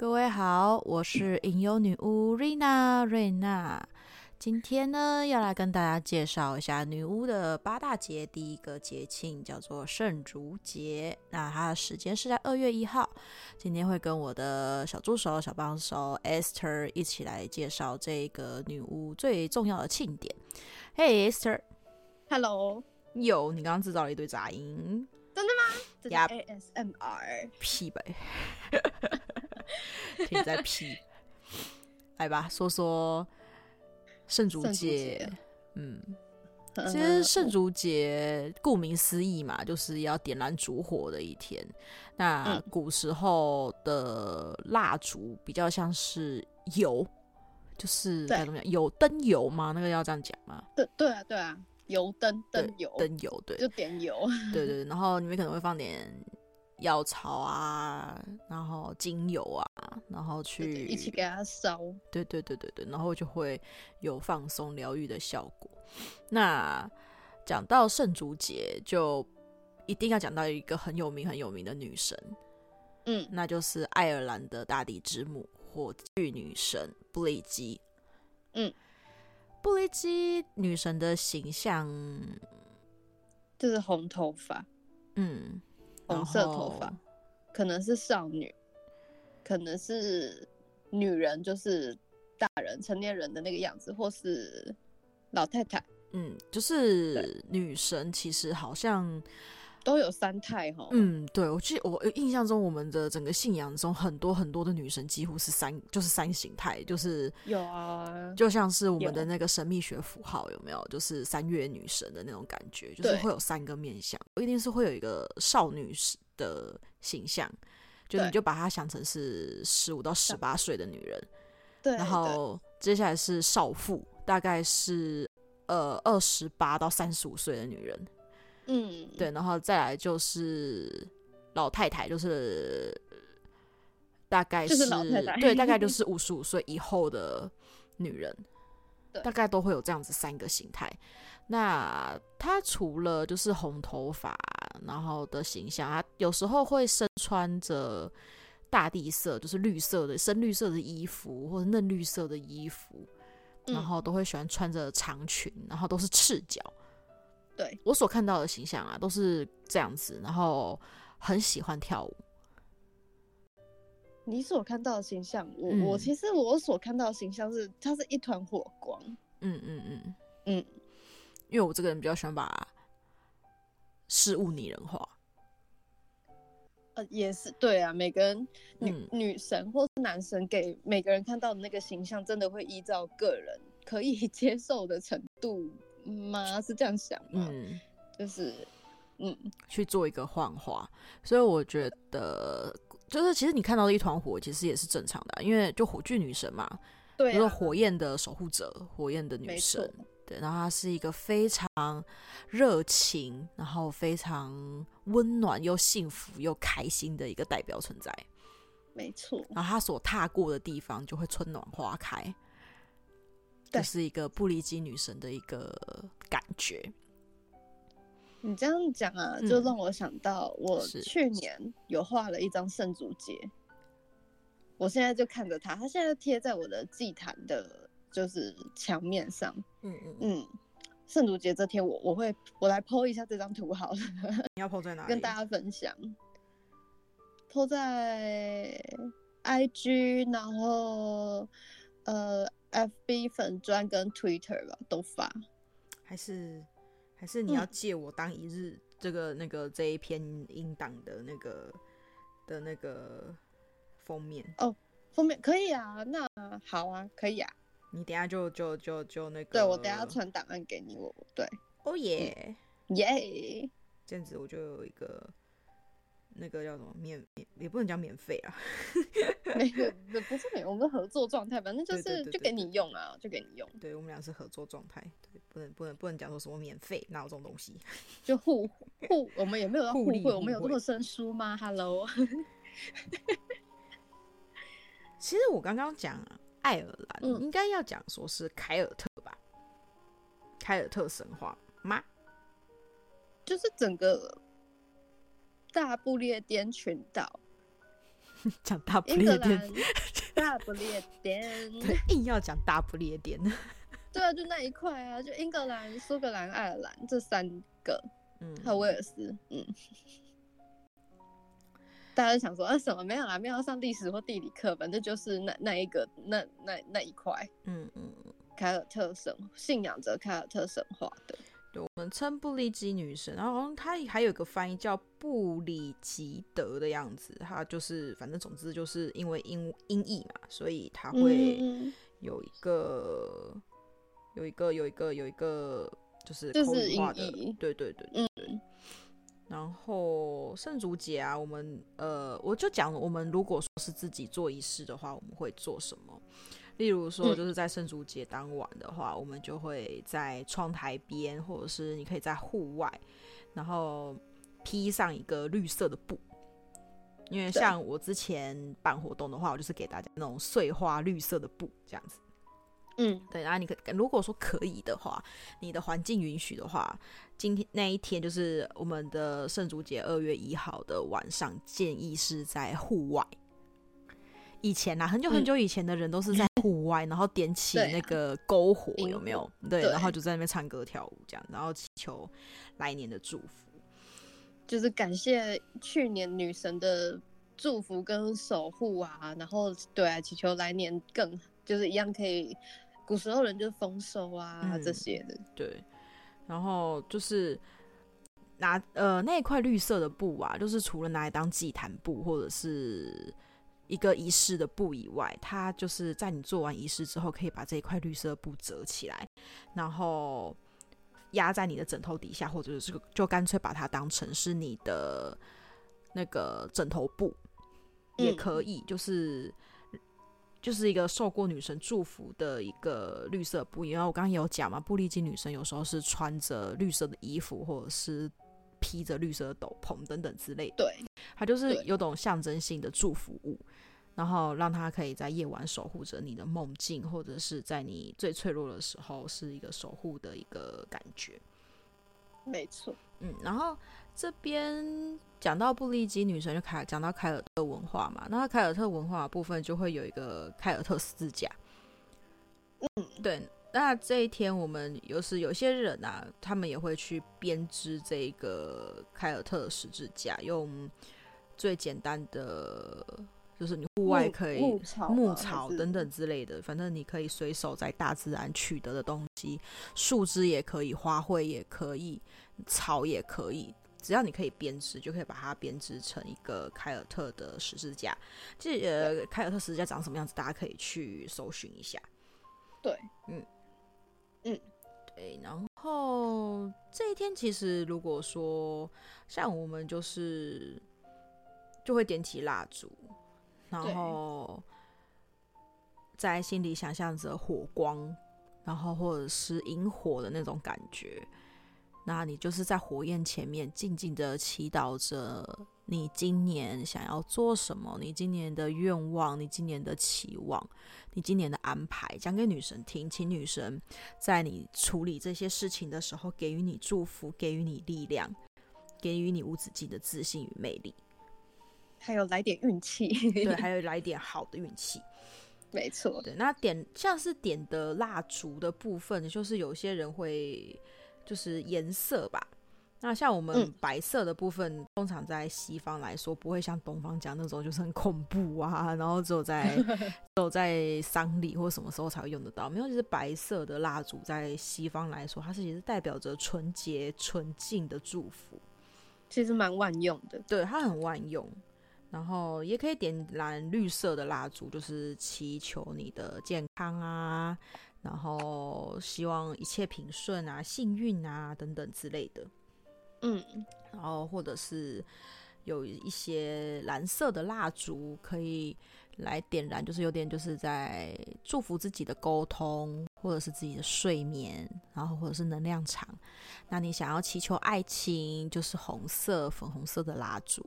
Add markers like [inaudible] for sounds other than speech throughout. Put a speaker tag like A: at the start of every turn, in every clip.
A: 各位好，我是吟游女巫瑞娜瑞娜。今天呢，要来跟大家介绍一下女巫的八大节。第一个节庆叫做圣烛节，那它的时间是在二月一号。今天会跟我的小助手、小帮手 Esther 一起来介绍这个女巫最重要的庆典。Hey Esther，Hello，有你刚刚制造了一堆杂音，
B: 真的吗？这是 ASMR，
A: 屁呗。你在屁，[laughs] 来吧，说说圣烛节。嗯，其实圣烛节顾名思义嘛，就是要点燃烛火的一天。那古时候的蜡烛比较像是油，就是该怎么讲？有灯油吗？那个要这样讲吗？
B: 对对啊，对啊，油灯灯油
A: 灯油，对，
B: 就点油。
A: 对对，然后里面可能会放点。药草啊，然后精油啊，然后去
B: 一起给它烧。
A: 对对对对对，然后就会有放松疗愈的效果。那讲到圣烛节，就一定要讲到一个很有名很有名的女神，
B: 嗯，
A: 那就是爱尔兰的大地之母火炬女神布丽姬。
B: 嗯，
A: 布丽姬女神的形象
B: 就是红头发，
A: 嗯。
B: 红色头发，可能是少女，可能是女人，就是大人成年人的那个样子，或是老太太。
A: 嗯，就是女神，其实好像
B: 都有三态哈。
A: 嗯，对，我记得我印象中，我们的整个信仰中，很多很多的女神几乎是三，就是三形态，就是
B: 有啊，
A: 就像是我们的那个神秘学符号，有没有？就是三月女神的那种感觉，就是会有三个面相，一定是会有一个少女的形象，就你就把她想成是十五到十八岁的女人，
B: 对，
A: 然后接下来是少妇，大概是。呃，二十八到三十五岁的女人，
B: 嗯，
A: 对，然后再来就是老太太，就是大概是，对，大概 [laughs] 就是五十五岁以后的女人，[laughs] 大概都会有这样子三个形态。那她除了就是红头发，然后的形象，她有时候会身穿着大地色，就是绿色的深绿色的衣服，或者嫩绿色的衣服。然后都会喜欢穿着长裙，然后都是赤脚。
B: 对，
A: 我所看到的形象啊，都是这样子，然后很喜欢跳舞。
B: 你所看到的形象，我、嗯、我其实我所看到的形象是，它是一团火光。
A: 嗯嗯嗯
B: 嗯，
A: 因为我这个人比较喜欢把事物拟人化。
B: 呃，也是对啊，每个人女、嗯、女神或是男神给每个人看到的那个形象，真的会依照个人可以 [laughs] 接受的程度吗？是这样想吗？
A: 嗯，
B: 就是嗯，
A: 去做一个幻化。所以我觉得，就是其实你看到的一团火，其实也是正常的、啊，因为就火炬女神嘛，
B: 对、啊，
A: 就是火焰的守护者，火焰的女神。对，然后她是一个非常热情，然后非常温暖又幸福又开心的一个代表存在。
B: 没错，
A: 然后她所踏过的地方就会春暖花开，这、就是一个布丽姬女神的一个感觉。
B: 你这样讲啊，就让我想到我去年有画了一张圣烛节，我现在就看着它，它现在贴在我的祭坛的。就是墙面上，
A: 嗯嗯
B: 嗯，圣烛节这天我我会我来 po 一下这张图好了。[laughs]
A: 你要 po 在哪里？
B: 跟大家分享，po 在 IG，然后呃 FB 粉专跟 Twitter 吧都发。
A: 还是还是你要借我当一日、嗯、这个那个这一篇音档的那个的那个封面
B: 哦，封面可以啊，那好啊，可以啊。
A: 你等下就就就就那个，
B: 对，我等下传档案给你，我对，
A: 哦耶
B: 耶，
A: 这样子我就有一个那个叫什么免免，也不能讲免费啊，[laughs]
B: 没有，不是免，我们合作状态，反正就是就给你用啊，就给你用，
A: 对我们俩是合作状态，对，不能不能不能讲说什么免费，哪有这种东西，[laughs]
B: 就互互，我们也没有要互惠，我们有这么生疏吗？Hello，[laughs]
A: 其实我刚刚讲啊。爱尔兰、嗯、应该要讲说是凯尔特吧？凯尔特神话吗？
B: 就是整个大不列颠群岛，[laughs]
A: 讲大不列颠，
B: 大不列
A: 颠，[laughs] 硬要讲大不列颠。[laughs]
B: 对啊，就那一块啊，就英格兰、苏格兰、爱尔兰这三个，嗯，还有威尔斯，嗯。大家想说啊，什么没有啦，没有上历史或地理课，反正就是那那一个那那那一块，嗯嗯，凯尔特神信仰着凯尔特神话的。
A: 对，我们称布里基女神，然后她还有一个翻译叫布里吉德的样子，她就是反正总之就是因为音音译嘛，所以她会有一个、嗯、有一个有一个有一个就是口语化的，对对对对，对，嗯。然后圣烛节啊，我们呃，我就讲我们如果说是自己做仪式的话，我们会做什么？例如说，就是在圣烛节当晚的话，嗯，我们就会在窗台边，或者是你可以在户外，然后披上一个绿色的布。因为像我之前办活动的话，我就是给大家那种碎花绿色的布这样子。嗯，对。然后你可如果说可以的话，你的环境允许的话，今天那一天就是我们的圣烛节，二月一号的晚上，建议是在户外。以前啊，很久很久以前的人都是在户外，嗯，然后点起那个篝火，有没有？对，然后就在那边唱歌跳舞这样，然后祈求来年的祝福，
B: 就是感谢去年女神的祝福跟守护啊，然后对啊，祈求来年更就是一样可以，古时候人就是丰收啊，嗯，这些的，
A: 对，然后就是拿呃那一块绿色的布啊，就是除了拿来当祭坛布或者是。一个仪式的布以外，它就是在你做完仪式之后，可以把这一块绿色布折起来，然后压在你的枕头底下，或者是就干脆把它当成是你的那个枕头布，也可以，就是就是一个受过女神祝福的一个绿色布。因为我刚刚也有讲嘛，布利基女神有时候是穿着绿色的衣服，或者是。披着绿色的斗篷等等之类的，
B: 对，
A: 它就是有种象征性的祝福物，然后让它可以在夜晚守护着你的梦境，或者是在你最脆弱的时候是一个守护的一个感觉。
B: 没错，
A: 嗯，然后这边讲到布利基女神就凯讲到凯尔特文化嘛，那凯尔特文化的部分就会有一个凯尔特十字架，嗯，对。那这一天，我们有时有些人啊，他们也会去编织这个凯尔特十字架，用最简单的，就是你户外可以
B: 木草、
A: 木草等等之类的，反正你可以随手在大自然取得的东西，树枝也可以，花卉也可以，草也可以，只要你可以编织，就可以把它编织成一个凯尔特的十字架。这呃，凯尔特十字架长什么样子，大家可以去搜寻一下。
B: 对，嗯。
A: 嗯，对，然后这一天其实如果说像我们就是就会点起蜡烛，然后在心里想象着火光，然后或者是萤火的那种感觉，那你就是在火焰前面静静的祈祷着。你今年想要做什么？你今年的愿望，你今年的期望，你今年的安排，讲给女神听，请女神在你处理这些事情的时候，给予你祝福，给予你力量，给予你无止境的自信与魅力，
B: 还有来点运气，
A: 对，[laughs] 还有来点好的运气，
B: 没错。
A: 对，那点像是点的蜡烛的部分，就是有些人会就是颜色吧。那像我们白色的部分，嗯，通常在西方来说，不会像东方讲那种就是很恐怖啊，然后只有在 [laughs] 只有在丧礼或什么时候才会用得到。没有，就是白色的蜡烛在西方来说，它是其实代表着纯洁、纯净的祝福，
B: 其实蛮万用的。
A: 对，它很万用。然后也可以点燃绿色的蜡烛，就是祈求你的健康啊，然后希望一切平顺啊、幸运啊等等之类的。嗯，然后或者是有一些蓝色的蜡烛可以来点燃，就是有点就是在祝福自己的沟通，或者是自己的睡眠，然后或者是能量场。那你想要祈求爱情，就是红色、粉红色的蜡烛。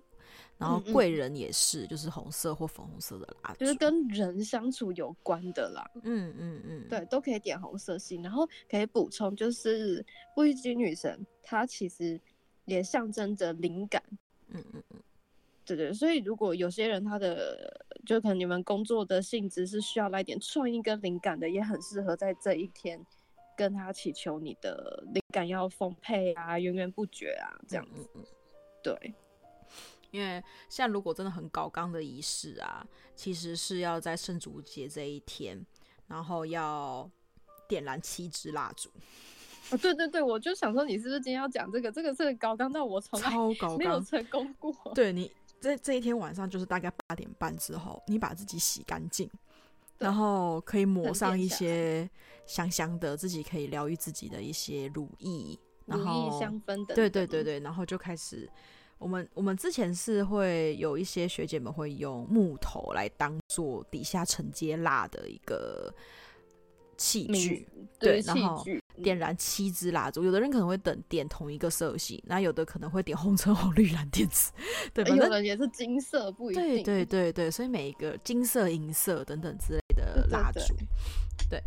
A: 然后贵人也是，就是红色或粉红色的蜡烛，
B: 就是跟人相处有关的啦。
A: 嗯嗯嗯，
B: 对，都可以点红色系。然后可以补充，就是布利基女神，她其实。也象征着灵感，嗯嗯嗯，对对，所以如果有些人他的就可能你们工作的性质是需要来点创意跟灵感的，也很适合在这一天跟他祈求你的灵感要丰沛啊，源源不绝啊，这样子。嗯嗯对，
A: 因为像如果真的很搞纲的仪式啊，其实是要在圣烛节这一天，然后要点燃七支蜡烛。
B: 哦，对对对，我就想说，你是不是今天要讲这个？这个是高纲，但我从来 [laughs] 没有成功过。
A: 对你这这一天晚上，就是大概八点半之后，你把自己洗干净，然后可以抹上一些香香的，自己可以疗愈自己的一些乳液，然
B: 后香氛的。
A: 对对对对，然后就开始，我们我们之前是会有一些学姐们会用木头来当做底下承接蜡的一个。器具对，然后点燃七支蜡烛，有的人可能会等点同一个色系，那有的可能会点红橙黄绿蓝靛紫，对，
B: 有的也是金色，不一定。
A: 对对对对，所以每一个金色、银色等等之类的蜡烛，对，对，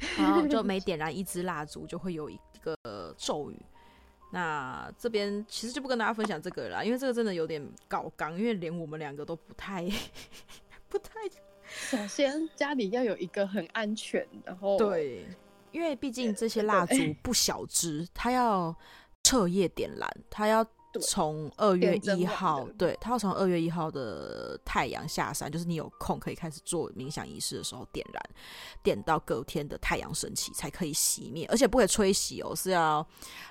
A: [laughs] 对，然后就每点燃一支蜡烛就会有一个咒语。那这边其实就不跟大家分享这个了啦，因为这个真的有点搞纲，因为连我们两个都不太 [laughs] 不太。
B: 首先，家里要有一个很安全，然后
A: 对，因为毕竟这些蜡烛不小支，它要彻夜点燃，它要从二月一号，对，它要从二月一号的太阳下山，就是你有空可以开始做冥想仪式的时候点燃，点到隔天的太阳升起才可以熄灭，而且不可以吹熄哦，是要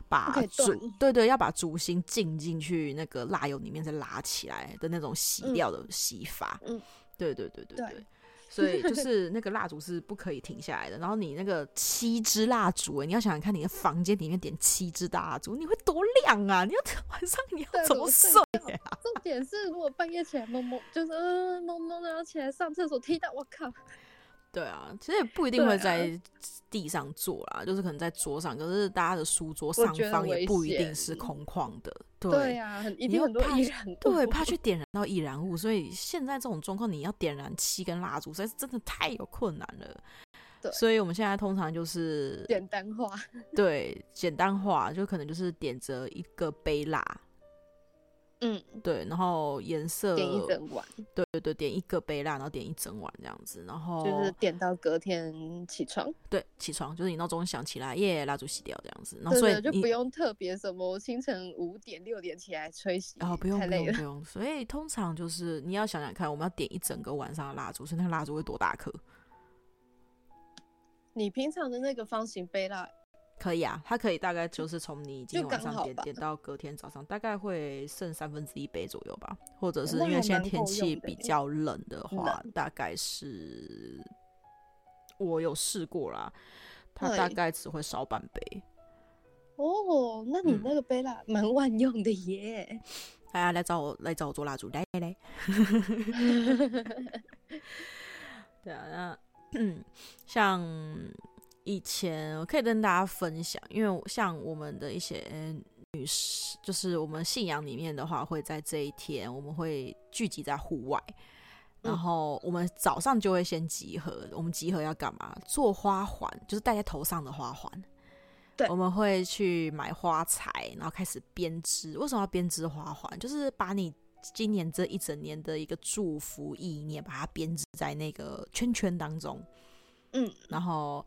A: 把烛，对对，要把烛芯浸进去那个蜡油里面再拉起来的那种洗掉的洗法，嗯。对对对对对，对，所以就 [laughs] 是那个蜡烛是不可以停下来的。然后你那个七支蜡烛，你要想想看，你的房间里面点七支蜡烛，你会多亮啊！你要晚上你要怎么睡啊？
B: 重点是，如果半夜起来懵懵，就是蒙蒙的，然后起来上厕所，踢到我靠！
A: 对啊，其实也不一定会在地上坐啦，啊、就是可能在桌上。可是大家的书桌上方也不一定是空旷的。对，
B: 对啊，一定很多易燃 [laughs] 物，
A: 对，怕去点燃到易燃物。所以现在这种状况，你要点燃七根蜡烛，实在是真的太有困难了。对，所以我们现在通常就是
B: 简单化。[laughs]
A: 对，简单化就可能就是点着一个杯蜡。
B: 嗯，
A: 对，然后颜色
B: 点一整晚，
A: 对对对，点一个杯蜡，然后点一整晚这样子，然后
B: 就是点到隔天起床，
A: 对，起床就是你闹钟响起来，耶，蜡烛熄掉这样子，然后所以
B: 对对对就不用特别什么清晨五点六点起来吹熄，
A: 哦，不用不用不用，所以通常就是你要想想看，我们要点一整个晚上的蜡烛，所以那个蜡烛会多大颗？
B: 你平常的那个方形杯蜡。
A: 可以啊，它可以大概就是从你今天晚上点点到隔天早上，大概会剩三分之一杯左右吧。或者是因为现在天气比较冷的话，大概是我有试过啦，它大概只会烧半杯。
B: 哦，那你那个杯蜡蛮万用的耶！
A: 大家来找我，来找我做蜡烛，来来来。[laughs] [laughs] 对啊，那嗯，像。以前我可以跟大家分享，因为像我们的一些女士，就是我们信仰里面的话，会在这一天我们会聚集在户外，然后我们早上就会先集合。我们集合要干嘛？做花环，就是戴在头上的花环。对，我们会去买花材，然后开始编织。为什么要编织花环？就是把你今年这一整年的一个祝福意念，把它编织在那个圈圈当中。嗯，然后。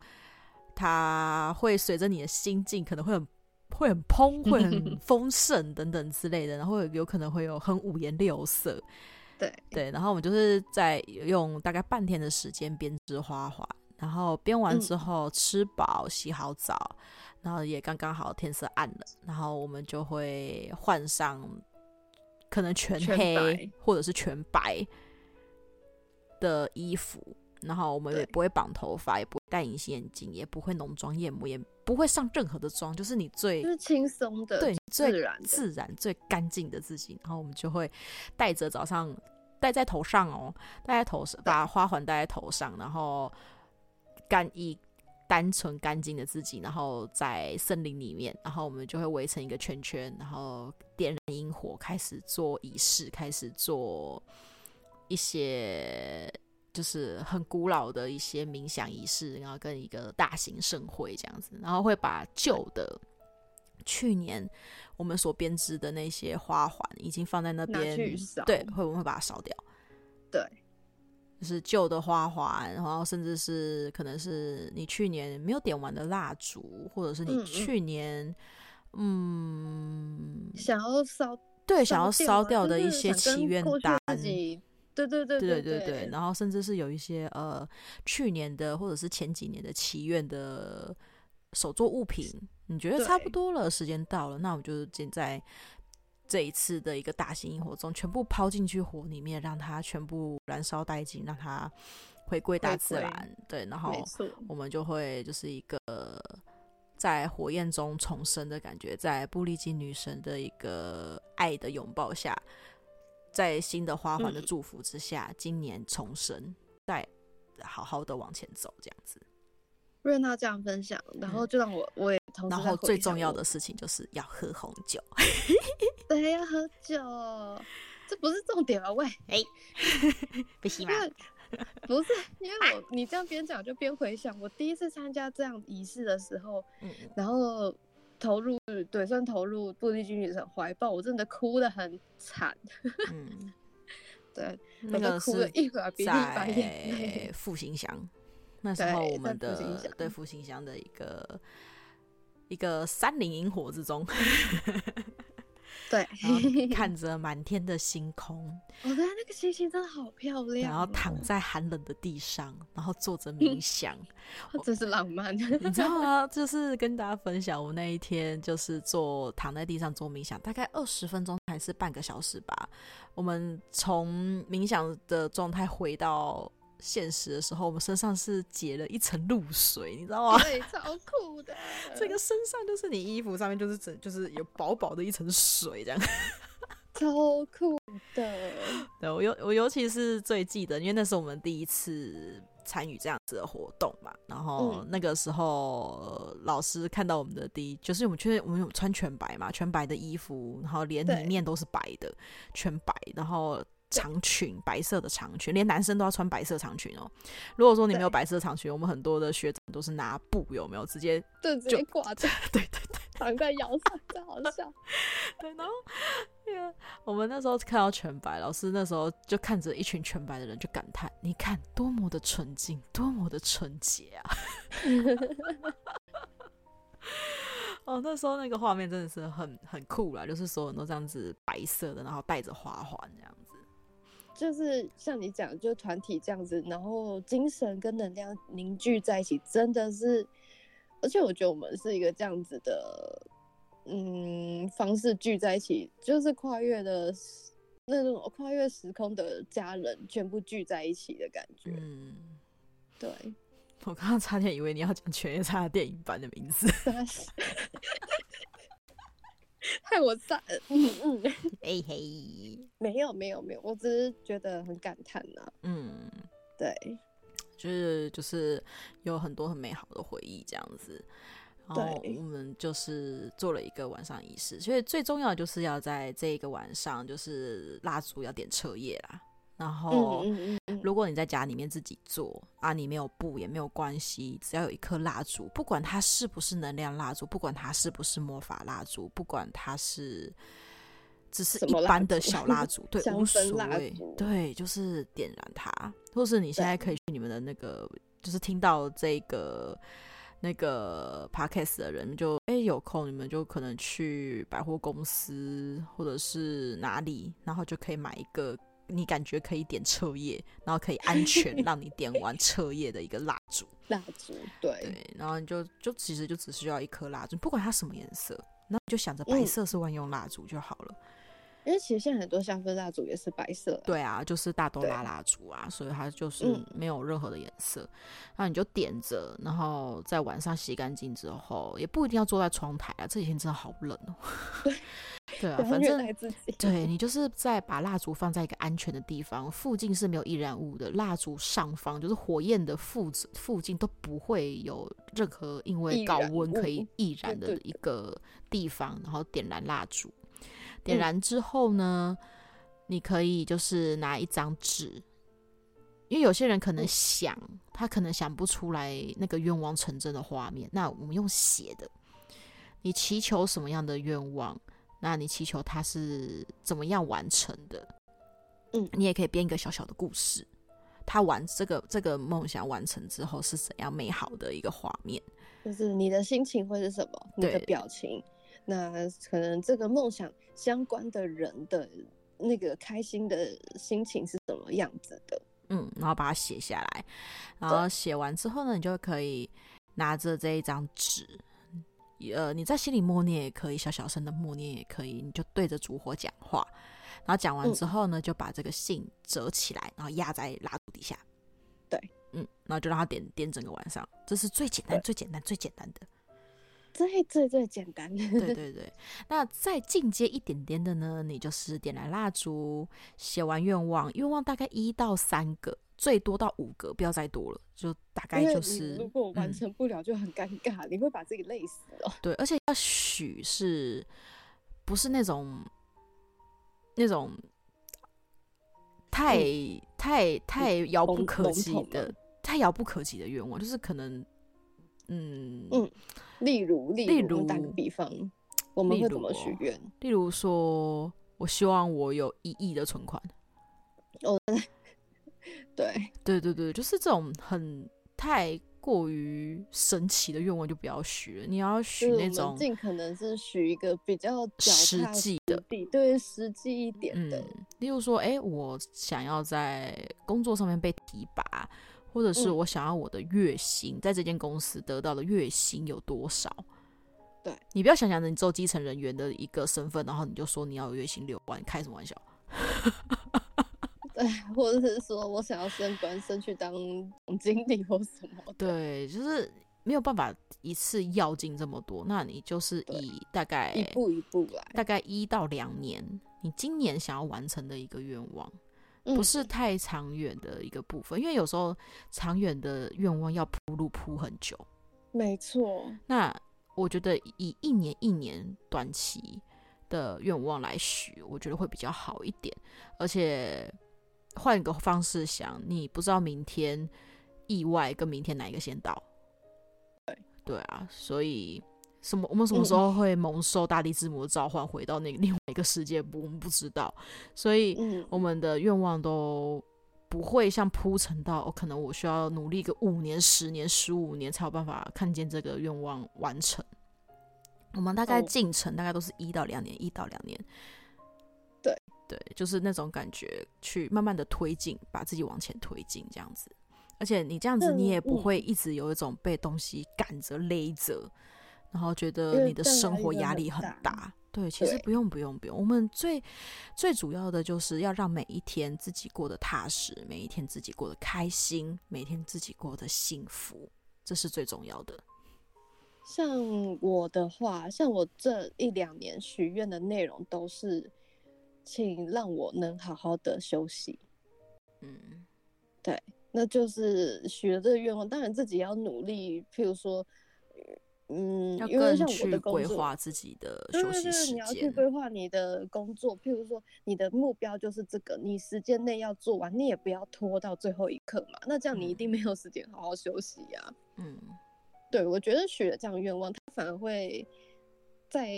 A: 它会随着你的心境，可能会很会很蓬，会很 [laughs] 丰盛等等之类的，然后有可能会有很五颜六色。[laughs]
B: 对
A: 对，然后我们就是在用大概半天的时间编织花环，然后编完之后吃饱洗好澡，然后也刚刚好天色暗了，然后我们就会换上可能全黑或者是全白的衣服。然后我们也不会绑头发，也不会戴隐形眼镜，也不会浓妆艳抹，也不会上任何的妆，就是你最
B: 就是轻松的，
A: 对，
B: 自然
A: 自然最干净的自己。然后我们就会戴着早上戴在头上哦，戴在头上，把花环戴在头上，然后干衣单纯干净的自己，然后在森林里面，然后我们就会围成一个圈圈，然后点燃萤火，开始做仪式，开始做一些。就是很古老的一些冥想仪式，然后跟一个大型盛会这样子，然后会把旧的去年我们所编织的那些花环已经放在那边，对，会不会把它烧掉？
B: 对，
A: 就是旧的花环，然后甚至是可能是你去年没有点完的蜡烛，或者是你去年嗯，
B: 嗯想要烧，
A: 对，想要烧掉的一些祈愿单，
B: 对对对
A: 对对对，然后甚至是有一些呃去年的或者是前几年的祈愿的手作物品，你觉得差不多了，时间到了，那我们就现在。这一次的一个大型萤火虫，全部抛进去火里面，让它全部燃烧殆尽，让它回归大自然。对，然后我们就会就是一个在火焰中重生的感觉，在布利金女神的一个爱的拥抱下，在新的花环的祝福之下，嗯、今年重生，再好好的往前走，这样子。
B: 瑞娜这样分享，然后就让我我也同时。
A: 然后最重要的事情就是要喝红酒。[laughs]
B: 对，要喝酒，这不是重点啊！喂，哎、欸，[laughs]
A: 不行吗？
B: 不是，因为我你这样边讲就边回想，我第一次参加这样仪式的时候，嗯、然后投入对，算投入布利金女神怀抱，我真的哭得很惨。嗯，对，那个是
A: 在复兴祥，那时候我们的对复兴乡的一个一个山林萤火之中。[laughs]
B: 对，
A: 看 [laughs] 着满天的星空，
B: 我觉得那个星星真的好漂亮。
A: 然后躺在寒冷的地上，然后坐着冥 [laughs] 想，
B: 真是浪漫。
A: 你知道吗？[laughs] 就是跟大家分享，我那一天就是坐躺在地上做冥想，大概二十分钟还是半个小时吧。我们从冥想的状态回到。现实的时候，我们身上是结了一层露水，你知道吗？[laughs]
B: 对，超酷的。
A: 这个身上就是你衣服上面就是整，就是有薄薄的一层水，这样。[laughs]
B: 超酷的。
A: 对，我尤我尤其是最记得，因为那是我们第一次参与这样子的活动嘛。然后那个时候，老师看到我们的第一，就是我们确实我们有穿全白嘛，全白的衣服，然后连里面都是白的，全白，然后。长裙，白色的长裙，连男生都要穿白色长裙哦。如果说你没有白色长裙，我们很多的学长都是拿布，有没有直接
B: 就直接挂在，[laughs]
A: 对对对，
B: 绑在腰上，真好笑。[laughs]
A: 对，然后那个我们那时候看到全白，老师那时候就看着一群全白的人，就感叹：你看多么的纯净，多么的纯洁啊！[laughs] 哦，那时候那个画面真的是很很酷啦，就是所有人都这样子白色的，然后带着花环这样子。
B: 就是像你讲，就团体这样子，然后精神跟能量凝聚在一起，真的是，而且我觉得我们是一个这样子的，嗯，方式聚在一起，就是跨越的那种跨越时空的家人全部聚在一起的感觉。嗯，对，
A: 我刚刚差点以为你要讲《犬夜叉》电影版的名字。[laughs] [laughs]
B: 害我在，[laughs] 嗯嗯，[laughs]
A: 嘿嘿，
B: 没有没有没有，我只是觉得很感叹呐、啊。
A: 嗯，
B: 对，
A: 就是就是有很多很美好的回忆这样子。然后我们就是做了一个晚上仪式，所以最重要的就是要在这一个晚上，就是蜡烛要点彻夜啦。然后，如果你在家里面自己做啊，你没有布也没有关系，只要有一颗蜡烛，不管它是不是能量蜡烛，不管它是不是魔法蜡烛，不管它是只是一般的小蜡烛，[laughs] 对，无所谓，对，就是点燃它。或是你现在可以去你们的那个，就是听到这个那个 podcast 的人就，就哎有空你们就可能去百货公司或者是哪里，然后就可以买一个。你感觉可以点彻夜，然后可以安全让你点完彻夜的一个蜡烛。[laughs]
B: 蜡烛，对
A: 对，然后你就就其实就只需要一颗蜡烛，不管它什么颜色，那你就想着白色是万用蜡烛就好了。嗯
B: 因为其实现在很多香氛蜡烛也是白色，
A: 对啊，就是大豆拉蜡烛啊，所以它就是没有任何的颜色。那、嗯、你就点着，然后在晚上洗干净之后，也不一定要坐在窗台啊。这几天真的好冷哦、[laughs] 喔。对，啊，反正对你 [laughs] 就是在把蜡烛放在一个安全的地方，附近是没有易燃物的，蜡烛上方就是火焰的附附近都不会有任何因为高温可以易燃的一个地方，然后点燃蜡烛。点燃之后呢，嗯、你可以就是拿一张纸，因为有些人可能想，他可能想不出来那个愿望成真的画面。那我们用写的，你祈求什么样的愿望，那你祈求它是怎么样完成的？
B: 嗯，
A: 你也可以编一个小小的故事，他完这个这个梦想完成之后是怎样美好的一个画面？
B: 就是你的心情会是什么？你的表情，那可能这个梦想相关的人的那个开心的心情是什么样子的？
A: 嗯，然后把它写下来，然后写完之后呢，你就可以拿着这一张纸，呃，你在心里默念也可以，小小声的默念也可以，你就对着烛火讲话，然后讲完之后呢，嗯、就把这个信折起来，然后压在蜡烛底下。
B: 对，
A: 嗯，然后就让它点点整个晚上，这是最简单、最简单、最简单的。
B: 最最最简单的，[laughs]
A: 对对对。那再进阶一点点的呢？你就是点燃蜡烛，写完愿望，愿望大概一到三个，最多到五个，不要再多了，就大概就是。
B: 如果完成不了，就很尴尬，嗯，你会把自己累死哦。[laughs]
A: 对，而且要许是，不是那种那种太、嗯、太太遥不可及的、太遥不可及的愿望，就是可能。嗯
B: 嗯，例如例如，打个比方，我们会怎么许愿？
A: 例如说，我希望我有一亿的存款。
B: 哦，对 [laughs]
A: 对对对，就是这种很太过于神奇的愿望就不要许了。你要许那种
B: 尽可能是许一个比较
A: 实际的，
B: 对，实际一点的。
A: 嗯，例如说，哎，我想要在工作上面被提拔。或者是我想要我的月薪、嗯、在这间公司得到的月薪有多少？
B: 对，
A: 你不要想想着你做基层人员的一个身份，然后你就说你要有月薪六万，开什么玩笑？
B: 对，[laughs] 或者是说我想要升官升去当总经理或什么？
A: 对，就是没有办法一次要进这么多，那你就是以大概
B: 一步一步来，
A: 大概一到两年，你今年想要完成的一个愿望。不是太长远的一个部分，因为有时候长远的愿望要铺路铺很久。
B: 没错。
A: 那我觉得以一年一年短期的愿望来许，我觉得会比较好一点。而且换一个方式想，你不知道明天意外跟明天哪一个先到。
B: 对
A: 对啊，所以。什么？我们什么时候会蒙受大地之母的召唤，回到那个 [laughs] 另外一个世界？不，我们不知道。所以，我们的愿望都不会像铺陈到，哦，可能我需要努力个五年、十年、十五年才有办法看见这个愿望完成。我们大概进程大概都是一到两年，一到两年。
B: 对
A: 对，就是那种感觉，去慢慢的推进，把自己往前推进这样子。而且你这样子，你也不会一直有一种被东西赶着勒着。然后觉得你的生活压力很大，对，其实不用不用不用。我们最最主要的就是要让每一天自己过得踏实，每一天自己过得开心，每天自己过得幸福，这是最重要的。
B: 像我的话，像我这一两年许愿的内容都是，请让我能好好的休息。
A: 嗯，
B: 对，那就是许了这个愿望，当然自己要努力，譬如说。嗯，因为像我的，
A: 规划自己的休息时间，
B: 你要去规划你的工作。譬如说，你的目标就是这个，你时间内要做完，你也不要拖到最后一刻嘛。那这样你一定没有时间好好休息呀。
A: 嗯，
B: 对，我觉得许了这样愿望，他反而会在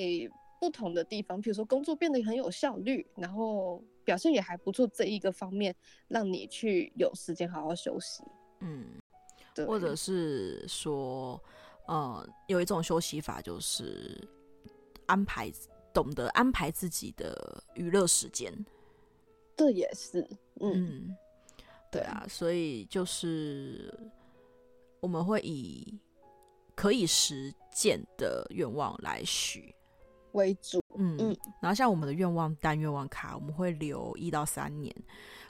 B: 不同的地方，譬如说工作变得很有效率，然后表现也还不错，这一个方面让你去有时间好好休息。
A: 嗯，对，或者是说。呃，有一种休息法，就是安排，懂得安排自己的娱乐时间。
B: 这也是，嗯，
A: 嗯，对啊，所以就是我们会以可以实践的愿望来许
B: 为主，
A: 嗯嗯，然后像我们的愿望单、愿望卡，我们会留一到三年。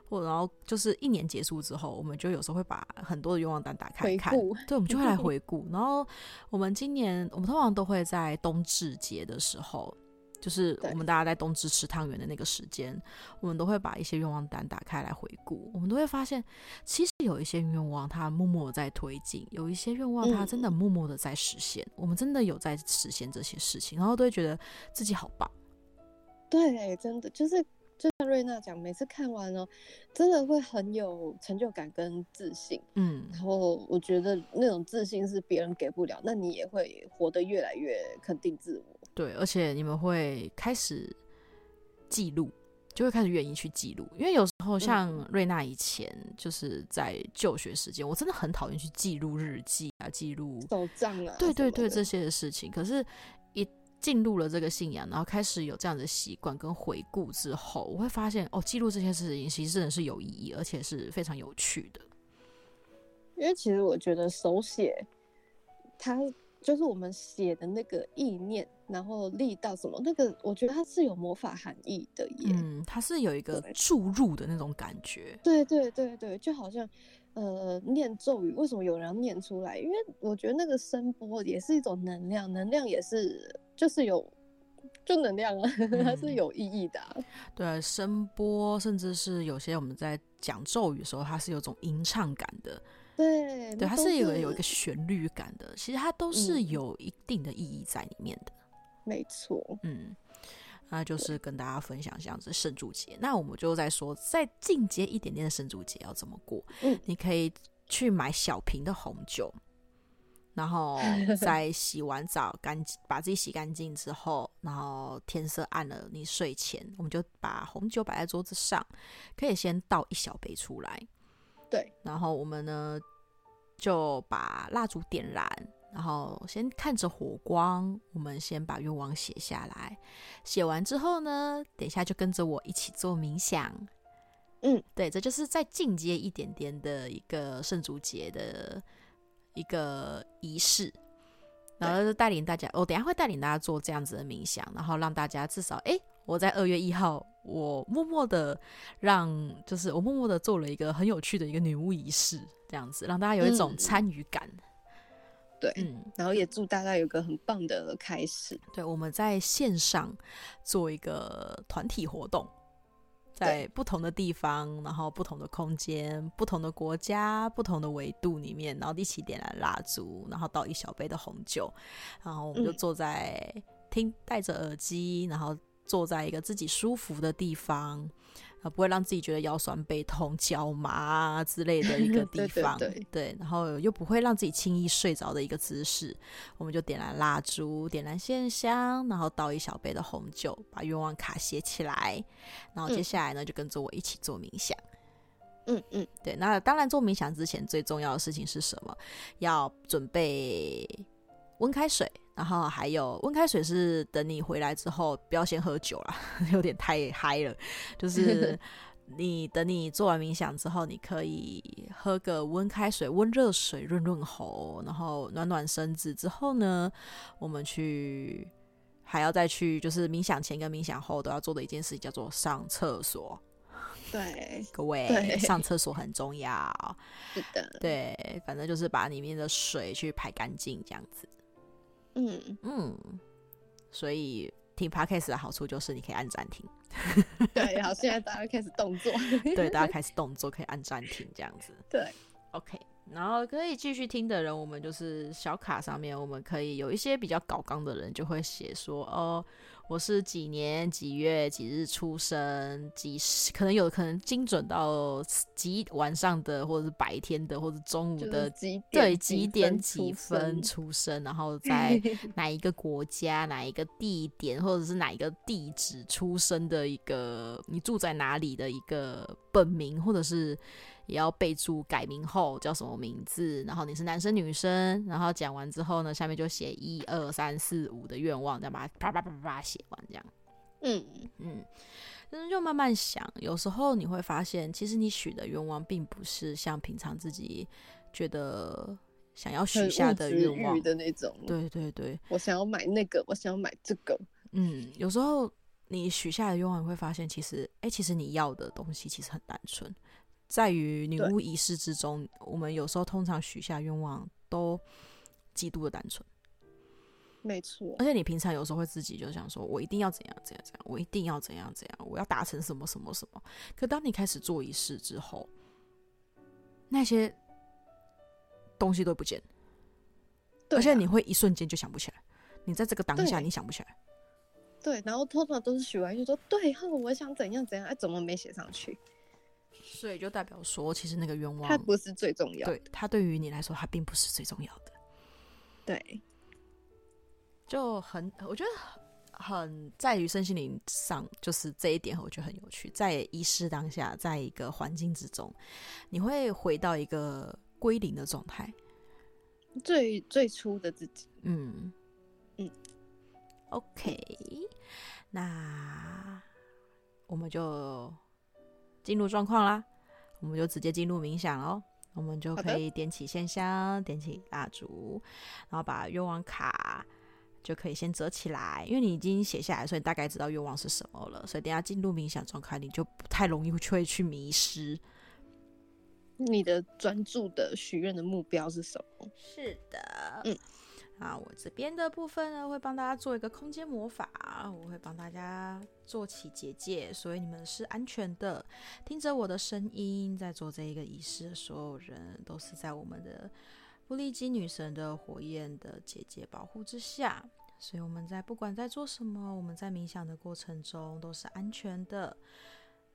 A: 或然后就是一年结束之后，我们就有时候会把很多的愿望单打开看，[laughs] 对，我们就会来 [laughs] 回顾。然后我们今年我们通常都会在冬至节的时候，就是我们大家在冬至吃汤圆的那个时间，我们都会把一些愿望单打开来回顾。我们都会发现，其实有一些愿望它默默在推进，有一些愿望它真的默默的在实现。嗯、我们真的有在实现这些事情，然后都会觉得自己好棒。
B: 对，真的就是。就像瑞娜讲，每次看完哦，真的会很有成就感跟自信。嗯，然后我觉得那种自信是别人给不了，那你也会活得越来越肯定自我。
A: 对，而且你们会开始记录。就会开始愿意去记录，因为有时候像瑞娜以前就是在就学时间，嗯、我真的很讨厌去记录日记啊，记录
B: 手账啊，
A: 对对对，这些的事情。可是，一进入了这个信仰，然后开始有这样的习惯跟回顾之后，我会发现哦，记录这些事情其实真的是有意义，而且是非常有趣的。
B: 因为其实我觉得手写，它。就是我们写的那个意念，然后力道什么，那个我觉得它是有魔法含义的耶。
A: 嗯，它是有一个注入的那种感觉。
B: 对对对对，就好像呃念咒语，为什么有人要念出来？因为我觉得那个声波也是一种能量，能量也是就是有就能量啊，嗯、[laughs] 它是有意义的、啊。
A: 对，声波甚至是有些我们在讲咒语的时候，它是有种吟唱感的。
B: 对，
A: 对，它是有有一个旋律感的，其实它都是有一定的意义在里面的。
B: 嗯、没错，
A: 嗯，那就是跟大家分享这样子圣烛节。那我们就在说，再进阶一点点的圣烛节要怎么过？嗯，你可以去买小瓶的红酒，然后 [laughs] 在洗完澡干净，把自己洗干净之后，然后天色暗了，你睡前我们就把红酒摆在桌子上，可以先倒一小杯出来。
B: 对，
A: 然后我们呢就把蜡烛点燃，然后先看着火光，我们先把愿望写下来。写完之后呢，等一下就跟着我一起做冥想。
B: 嗯，
A: 对，这就是再进阶一点点的一个圣烛节的一个仪式，然后就带领大家，我等一下会带领大家做这样子的冥想，然后让大家至少哎。我在二月一号，我默默的让，就是我默默的做了一个很有趣的一个女巫仪式，这样子让大家有一种参与感。
B: 嗯、对，嗯，然后也祝大家有个很棒的开始。
A: 对，我们在线上做一个团体活动，在不同的地方，然后不同的空间、不同的国家、不同的维度里面，然后一起点燃蜡烛，然后倒一小杯的红酒，然后我们就坐在听，戴着耳机，然后。坐在一个自己舒服的地方，啊，不会让自己觉得腰酸背痛、脚麻啊之类的一个 [laughs] 地方，
B: 对，对，对，
A: 对，然后又不会让自己轻易睡着的一个姿势，我们就点燃蜡烛，点燃线香，然后倒一小杯的红酒，把愿望卡写起来，然后接下来呢，就跟着我一起做冥想。
B: 嗯嗯，
A: 对，那当然做冥想之前最重要的事情是什么？要准备温开水。然后还有温开水是等你回来之后，不要先喝酒了，[laughs] 有点太嗨了。就是 [laughs] 你等你做完冥想之后，你可以喝个温开水、温热水润润喉，然后暖暖身子。之后呢，我们去还要再去，就是冥想前跟冥想后都要做的一件事情，叫做上厕所。
B: 对，
A: 各位，上厕所很重要。
B: 是的，
A: 对，反正就是把里面的水去排干净，这样子。
B: 嗯
A: 嗯，所以听 Podcast 的好处就是你可以按暂停。[laughs]
B: 对，好，现在大家开始动作。[laughs]
A: 对，大家开始动作可以按暂停这样子。[laughs]
B: 对
A: ，OK，然后可以继续听的人，我们就是小卡上面，我们可以有一些比较搞纲的人就会写说哦。我是几年几月几日出生，几时可能有可能精准到几晚上的，或者是白天的，或者中午的，
B: 几
A: 对几点几分出生，然后 [laughs] 在哪一个国家、哪一个地点，或者是哪一个地址出生的一个，你住在哪里的一个本名，或者是。也要备注改名后叫什么名字，然后你是男生女生，然后讲完之后呢，下面就写一二三四五的愿望，再把它啪啪啪啪啪写完，这样。
B: 嗯
A: 嗯，但是就慢慢想，有时候你会发现，其实你许的愿望并不是像平常自己觉得想要许下的愿望
B: 的那种。
A: 对对对，
B: 我想要买那个，我想要买这个。
A: 嗯，有时候你许下的愿望，你会发现，其实，哎，其实你要的东西其实很单纯。在于女巫仪式之中，我们有时候通常许下愿望都极度的单纯，
B: 没错。
A: 而且你平常有时候会自己就想说，我一定要怎样怎样怎样，我一定要怎样怎样，我要达成什么什么什么。可当你开始做仪式之后，那些东西都不见，而且你会一瞬间就想不起来。你在这个当下，你想不起来。
B: 对，然后通常都是许完就说对后我想怎样怎样，哎，怎么没写上去？
A: 所以就代表说，其实那个愿望
B: 它不是最重要的，
A: 对，它对于你来说，它并不是最重要的。
B: 对，
A: 就很我觉得很在于身心灵上，就是这一点，我觉得很有趣。在仪式当下，在一个环境之中，你会回到一个归零的状态，
B: 最最初的自己。
A: 嗯嗯，OK，那我们就。进入状况啦，我们就直接进入冥想喽。我们就可以点起线香，点起蜡烛，然后把愿望卡就可以先折起来，因为你已经写下来，所以你大概知道愿望是什么了。所以等下进入冥想状态，你就不太容易会去迷失。
B: 你的专注的许愿的目标是什么？
A: 是的，
B: 嗯。
A: 啊，我这边的部分呢，会帮大家做一个空间魔法，我会帮大家做起结界，所以你们是安全的。听着我的声音，在做这一个仪式的所有人，都是在我们的布利基女神的火焰的结界保护之下，所以我们在不管在做什么，我们在冥想的过程中都是安全的。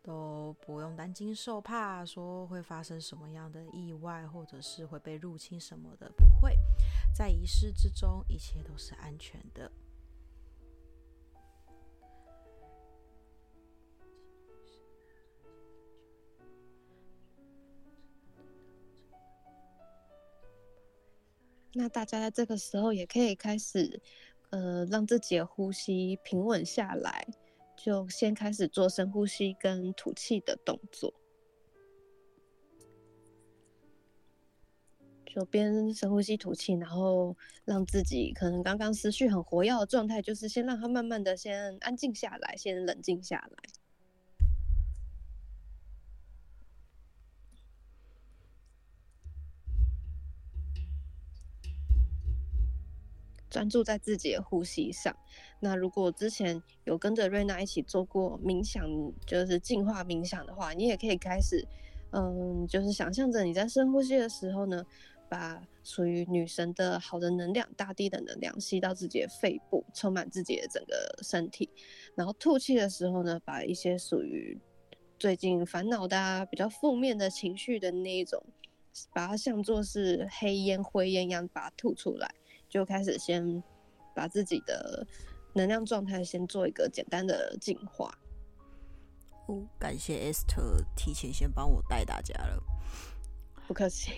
A: 都不用担惊受怕，说会发生什么样的意外，或者是会被入侵什么的，不会。在仪式之中，一切都是安全的。
B: 那大家在这个时候也可以开始，呃，让自己的呼吸平稳下来。就先开始做深呼吸跟吐气的动作，就边深呼吸吐气，然后让自己可能刚刚思绪很活跃的状态，就是先让它慢慢的先安静下来，先冷静下来。专注在自己的呼吸上。那如果之前有跟着瑞娜一起做过冥想，就是净化冥想的话，你也可以开始，嗯，就是想象着你在深呼吸的时候呢，把属于女神的好的能量、大地的能量吸到自己的肺部，充满自己的整个身体。然后吐气的时候呢，把一些属于最近烦恼的、比较负面的情绪的那一种，把它像作是黑烟、灰烟一样，把它吐出来。就开始先把自己的能量状态先做一个简单的净化。
A: 哦，感谢 Est 提前先帮我带大家了，
B: 不客气。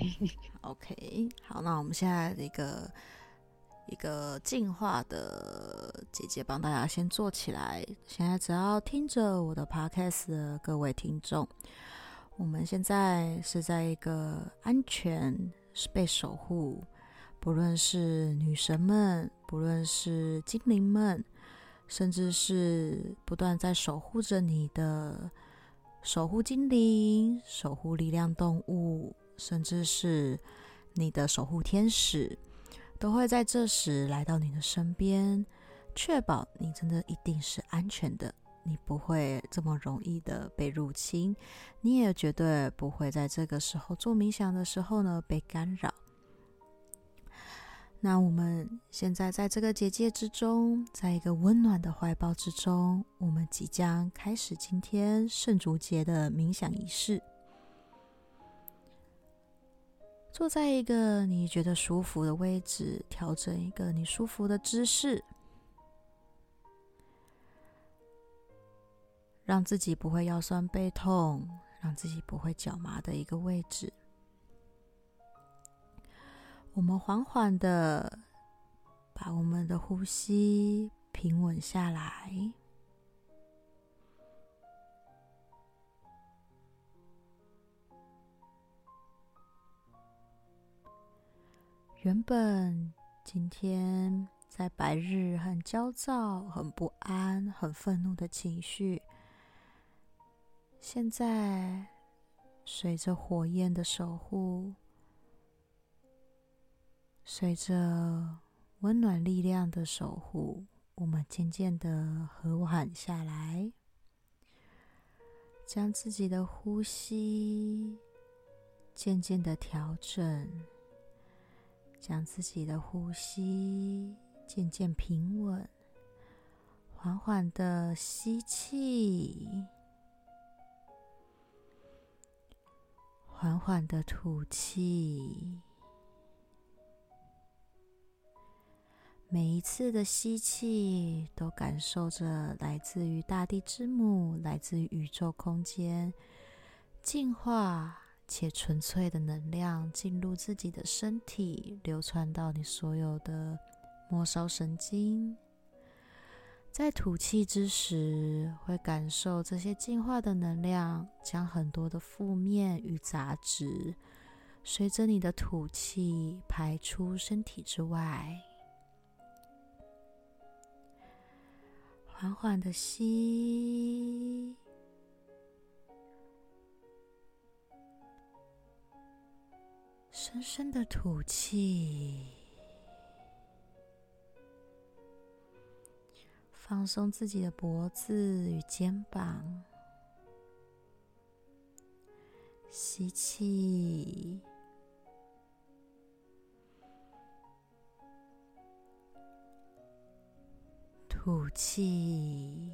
B: [laughs]
A: OK，好，那我们现在的一个一个进化的姐姐帮大家先做起来。现在只要听着我的 Podcast 的各位听众，我们现在是在一个安全，是被守护。不论是女神们，不论是精灵们，甚至是不断在守护着你的守护精灵、守护力量动物，甚至是你的守护天使，都会在这时来到你的身边，确保你真的一定是安全的，你不会这么容易的被入侵，你也绝对不会在这个时候做冥想的时候呢被干扰。那我们现在在这个结界之中，在一个温暖的怀抱之中，我们即将开始今天圣烛节的冥想仪式。坐在一个你觉得舒服的位置，调整一个你舒服的姿势，让自己不会腰酸背痛，让自己不会脚麻的一个位置。我们缓缓的把我们的呼吸平稳下来。原本今天在白日很焦躁、很不安、很愤怒的情绪，现在随着火焰的守护。随着温暖力量的守护，我们渐渐的和缓下来，将自己的呼吸渐渐的调整，将自己的呼吸渐渐平稳，缓缓的吸气，缓缓的吐气。每一次的吸气，都感受着来自于大地之母、来自于宇宙空间净化且纯粹的能量进入自己的身体，流传到你所有的末梢神经。在吐气之时，会感受这些净化的能量将很多的负面与杂质随着你的吐气排出身体之外。缓缓的吸，深深的吐气，放松自己的脖子与肩膀，吸气。吐气，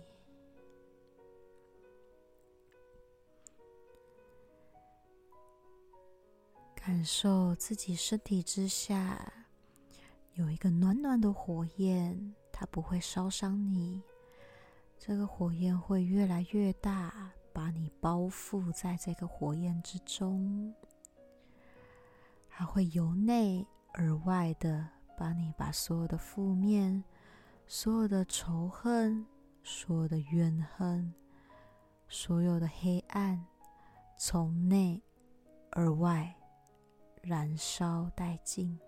A: 感受自己身体之下有一个暖暖的火焰，它不会烧伤你。这个火焰会越来越大，把你包覆在这个火焰之中，还会由内而外的把你把所有的负面。所有的仇恨，所有的怨恨，所有的黑暗，从内而外燃烧殆尽。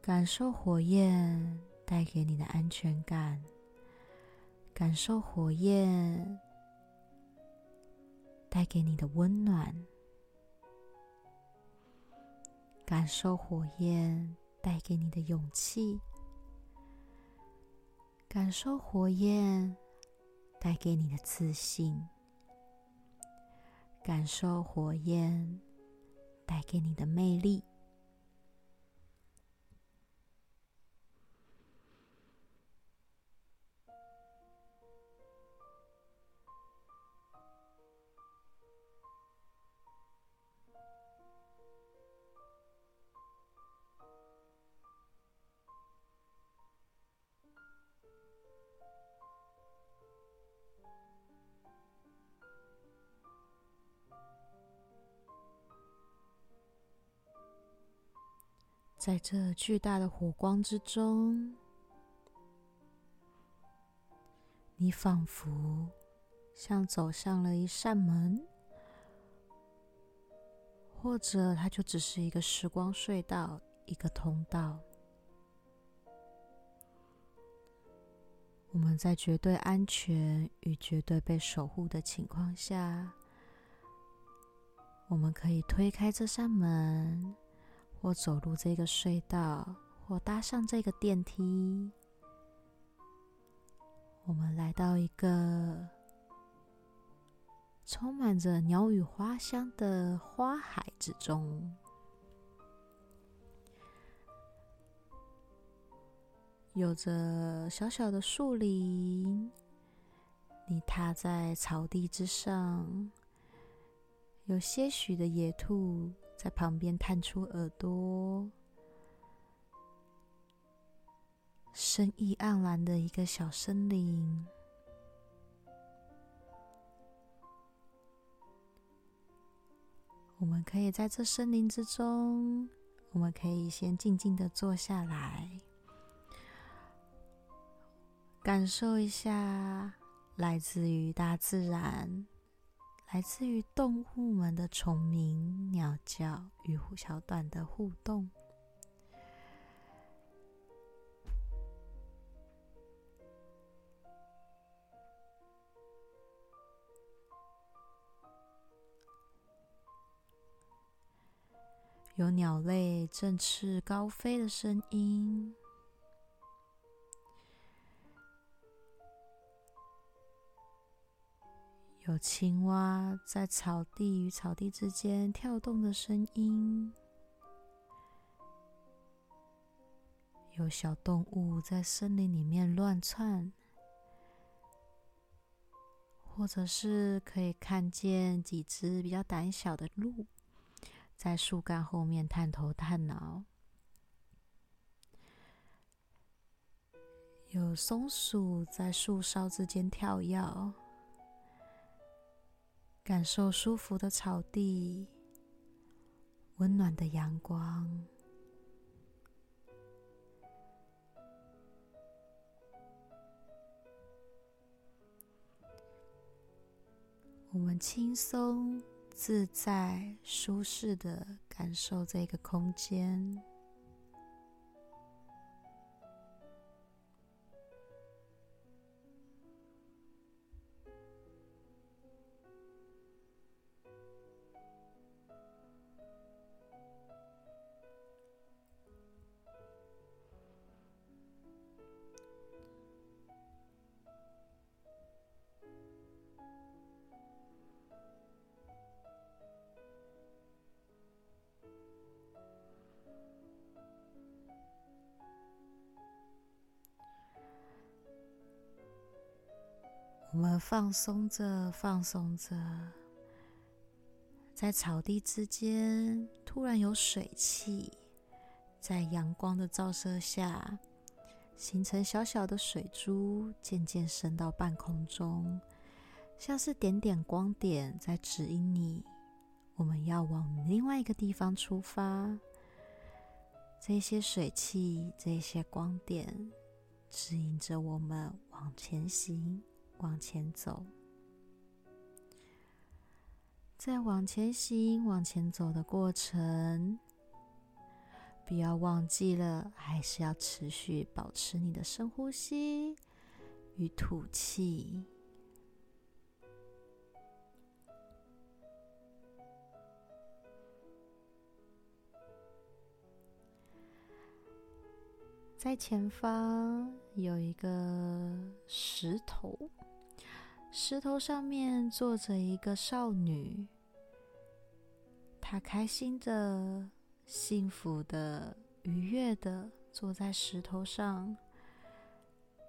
A: 感受火焰带给你的安全感，感受火焰带给你的温暖，感受火焰。带给你的勇气，感受火焰带给你的自信，感受火焰带给你的魅力。在这巨大的火光之中，你仿佛像走向了一扇门，或者它就只是一个时光隧道，一个通道。我们在绝对安全与绝对被守护的情况下，我们可以推开这扇门。或走入这个隧道，或搭上这个电梯，我们来到一个充满着鸟语花香的花海之中，有着小小的树林，你踏在草地之上，有些许的野兔。在旁边探出耳朵，生意盎然的一个小森林。我们可以在这森林之中，我们可以先静静的坐下来，感受一下来自于大自然。来自于动物们的虫鸣、鸟叫与小短的互动，有鸟类振翅高飞的声音。有青蛙在草地与草地之间跳动的声音，有小动物在森林里面乱窜，或者是可以看见几只比较胆小的鹿在树干后面探头探脑，有松鼠在树梢之间跳跃，感受舒服的草地，温暖的阳光。我们轻松、自在、舒适的感受这个空间。我们放松着，放松着，在草地之间，突然有水汽，在阳光的照射下，形成小小的水珠，渐渐升到半空中，像是点点光点在指引你，我们要往另外一个地方出发。这些水汽，这些光点，指引着我们往前行。往前走，在往前行、往前走的过程，不要忘记了，还是要持续保持你的深呼吸与吐气。在前方有一个石头。石头上面坐着一个少女，她开心的、幸福的、愉悦的坐在石头上，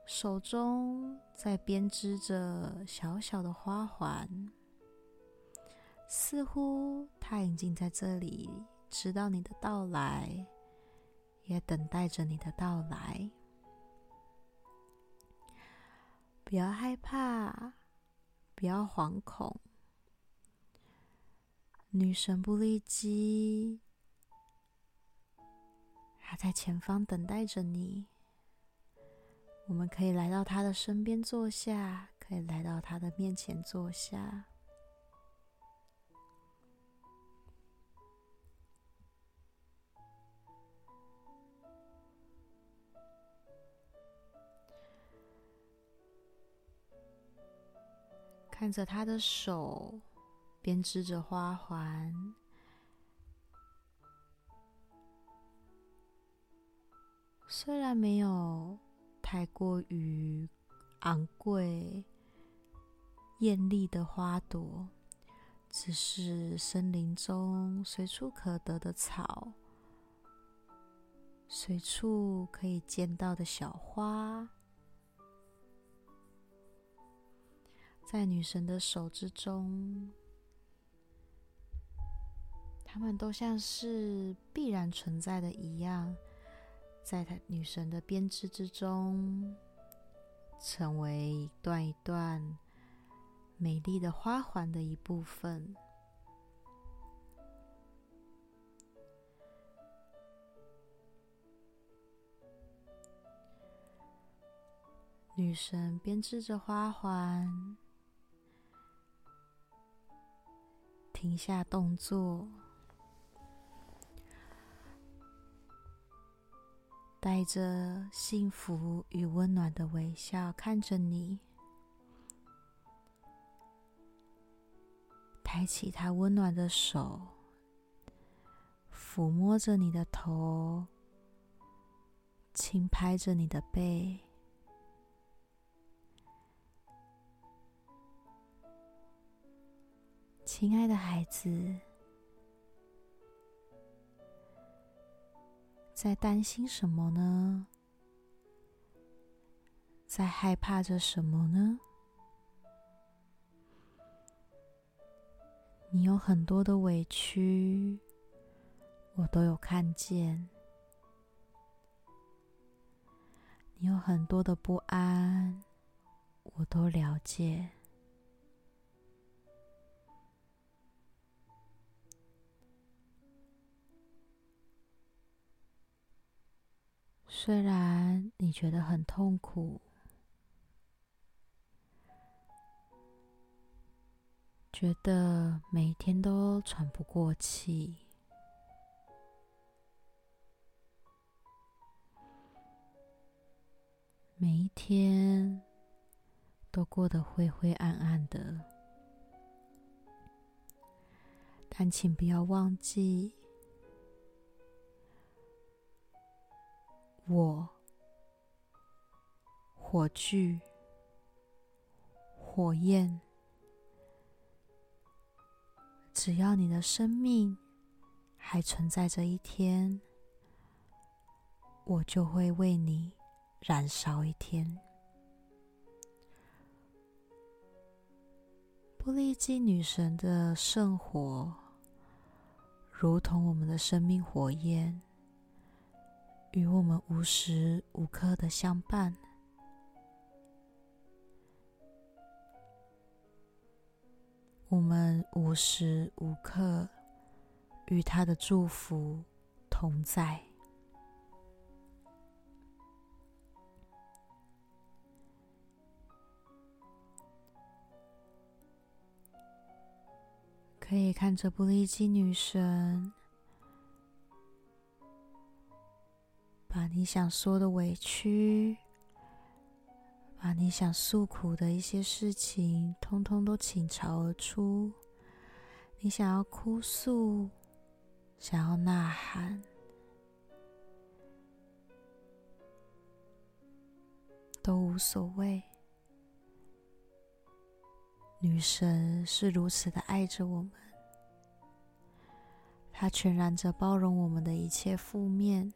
A: 手中在编织着小小的花环，似乎她已经在这里知道你的到来，也等待着你的到来。不要害怕。不要惶恐，女神不利基，还在前方等待着你。我们可以来到她的身边坐下，可以来到她的面前坐下。看着他的手编织着花环，虽然没有太过于昂贵、艳丽的花朵，只是森林中随处可得的草，随处可以见到的小花。在女神的手之中，它们都像是必然存在的一样，在她女神的编织之中，成为一段一段美丽的花环的一部分。女神编织着花环。停下动作，带着幸福与温暖的微笑看着你，抬起他温暖的手，抚摸着你的头，轻拍着你的背。亲爱的孩子，在担心什么呢？在害怕着什么呢？你有很多的委屈，我都有看见；你有很多的不安，我都了解。虽然你觉得很痛苦。觉得每一天都喘不过气，每一天都过得灰灰暗暗的。但请不要忘记，我火炬火焰。只要你的生命还存在这一天，我就会为你燃烧一天。玻璃基女神的圣火，如同我们的生命火焰，与我们无时无刻的相伴。我们无时无刻与他的祝福同在，可以看着布利基女神，把你想说的委屈。把你想诉苦的一些事情，通通都倾巢而出。你想要哭诉，想要呐喊，都无所谓。女神是如此的爱着我们，她全然着包容我们的一切负面。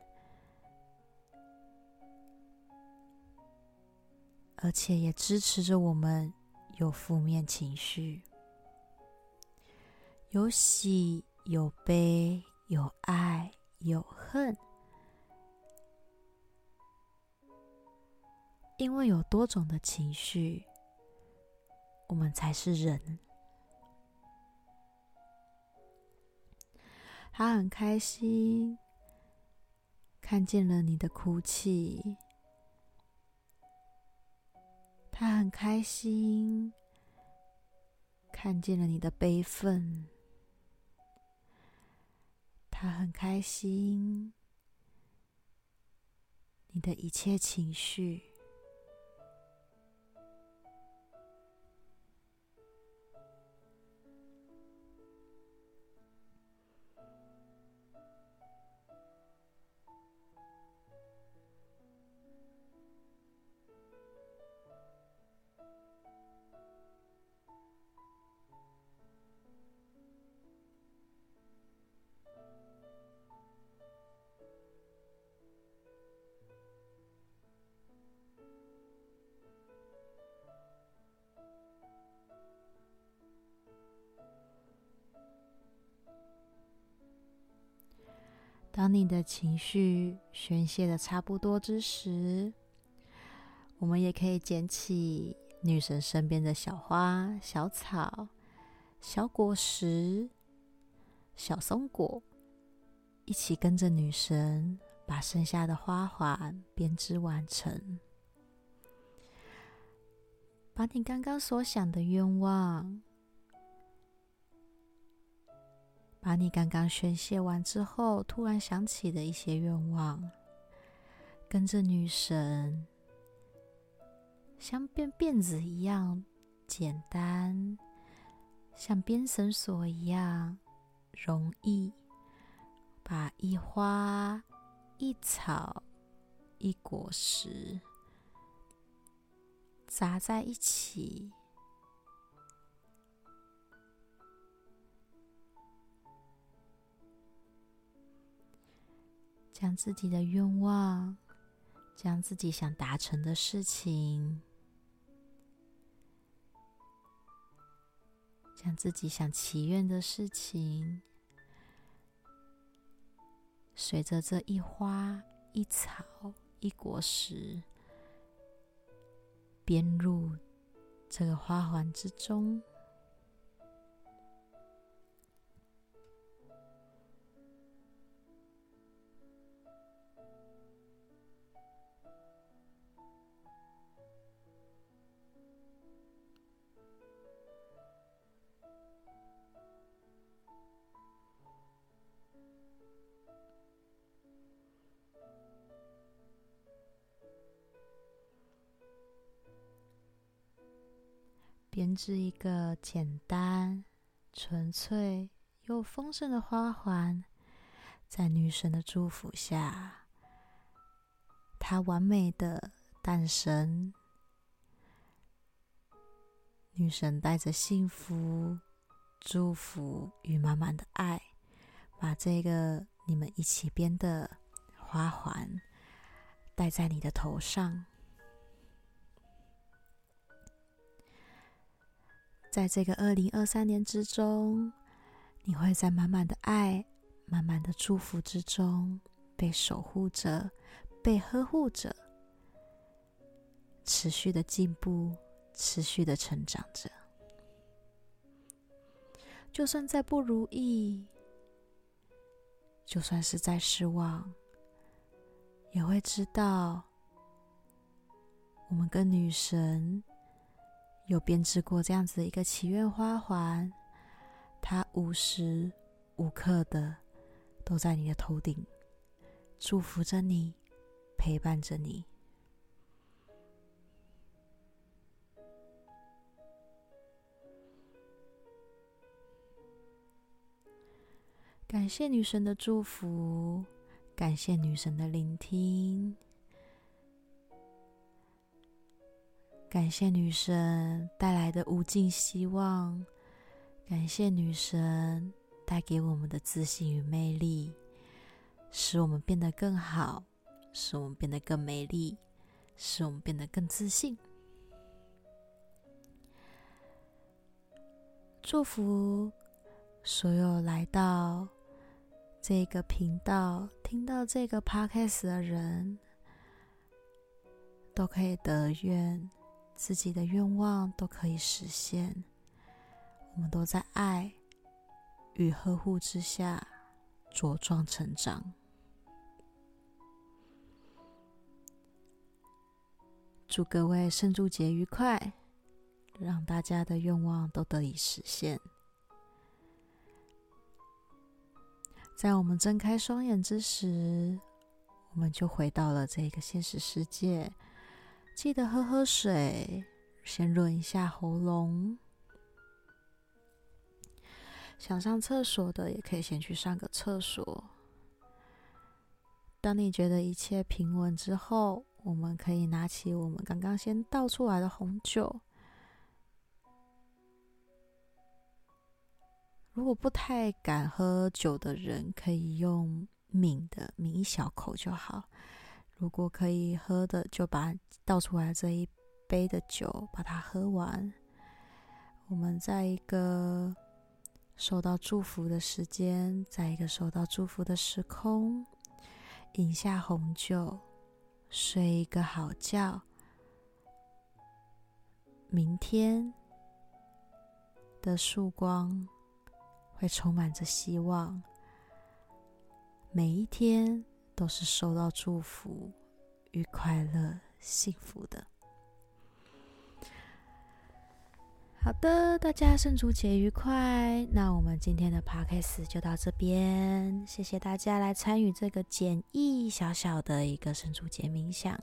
A: 而且也支持着我们有负面情绪，有喜有悲，有爱有恨，因为有多种的情绪，我们才是人。他很开心，看见了你的哭泣。他很开心，看见了你的悲愤。他很开心，你的一切情绪。当你的情绪宣泄的差不多之时，我们也可以捡起女神身边的小花、小草、小果实、小松果，一起跟着女神把剩下的花环编织完成。把你刚刚所想的愿望。把你刚刚宣泄完之后，突然想起的一些愿望，跟着女神，像编辫子一样简单，像编绳索一样容易，把一花一草一果实扎在一起。将自己的愿望，将自己想达成的事情，将自己想祈愿的事情，随着这一花一草一果实，编入这个花环之中。编织一个简单、纯粹又丰盛的花环，在女神的祝福下，它完美的诞生。女神带着幸福、祝福与满满的爱，把这个你们一起编的花环戴在你的头上。在这个二零二三年之中，你会在满满的爱、满满的祝福之中被守护着、被呵护着，持续的进步、持续的成长着。就算再不如意，就算是再失望，也会知道我们跟女神。有编织过这样子的一个祈愿花环，它无时无刻的都在你的头顶，祝福着你，陪伴着你。感谢女神的祝福，感谢女神的聆听。感谢女神带来的无尽希望，感谢女神带给我们的自信与魅力，使我们变得更好，使我们变得更美丽，使我们变得更自信。祝福所有来到这个频道、听到这个 podcast 的人，都可以得愿。自己的愿望都可以实现，我们都在爱与呵护之下茁壮成长。祝各位圣烛节愉快，让大家的愿望都得以实现。在我们睁开双眼之时，我们就回到了这个现实世界。记得喝喝水，先润一下喉咙。想上厕所的也可以先去上个厕所。当你觉得一切平稳之后，我们可以拿起我们刚刚先倒出来的红酒。如果不太敢喝酒的人，可以用抿的，抿一小口就好。如果可以喝的，就把倒出来这一杯的酒把它喝完。我们在一个收到祝福的时间，在一个收到祝福的时空，饮下红酒，睡一个好觉。明天的曙光会充满着希望，每一天。都是受到祝福与快乐、幸福的。好的，大家圣烛节愉快。那我们今天的 podcast 就到这边，谢谢大家来参与这个简易小小的一个圣烛节冥想。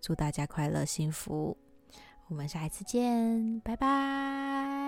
A: 祝大家快乐幸福，我们下一次见，拜拜。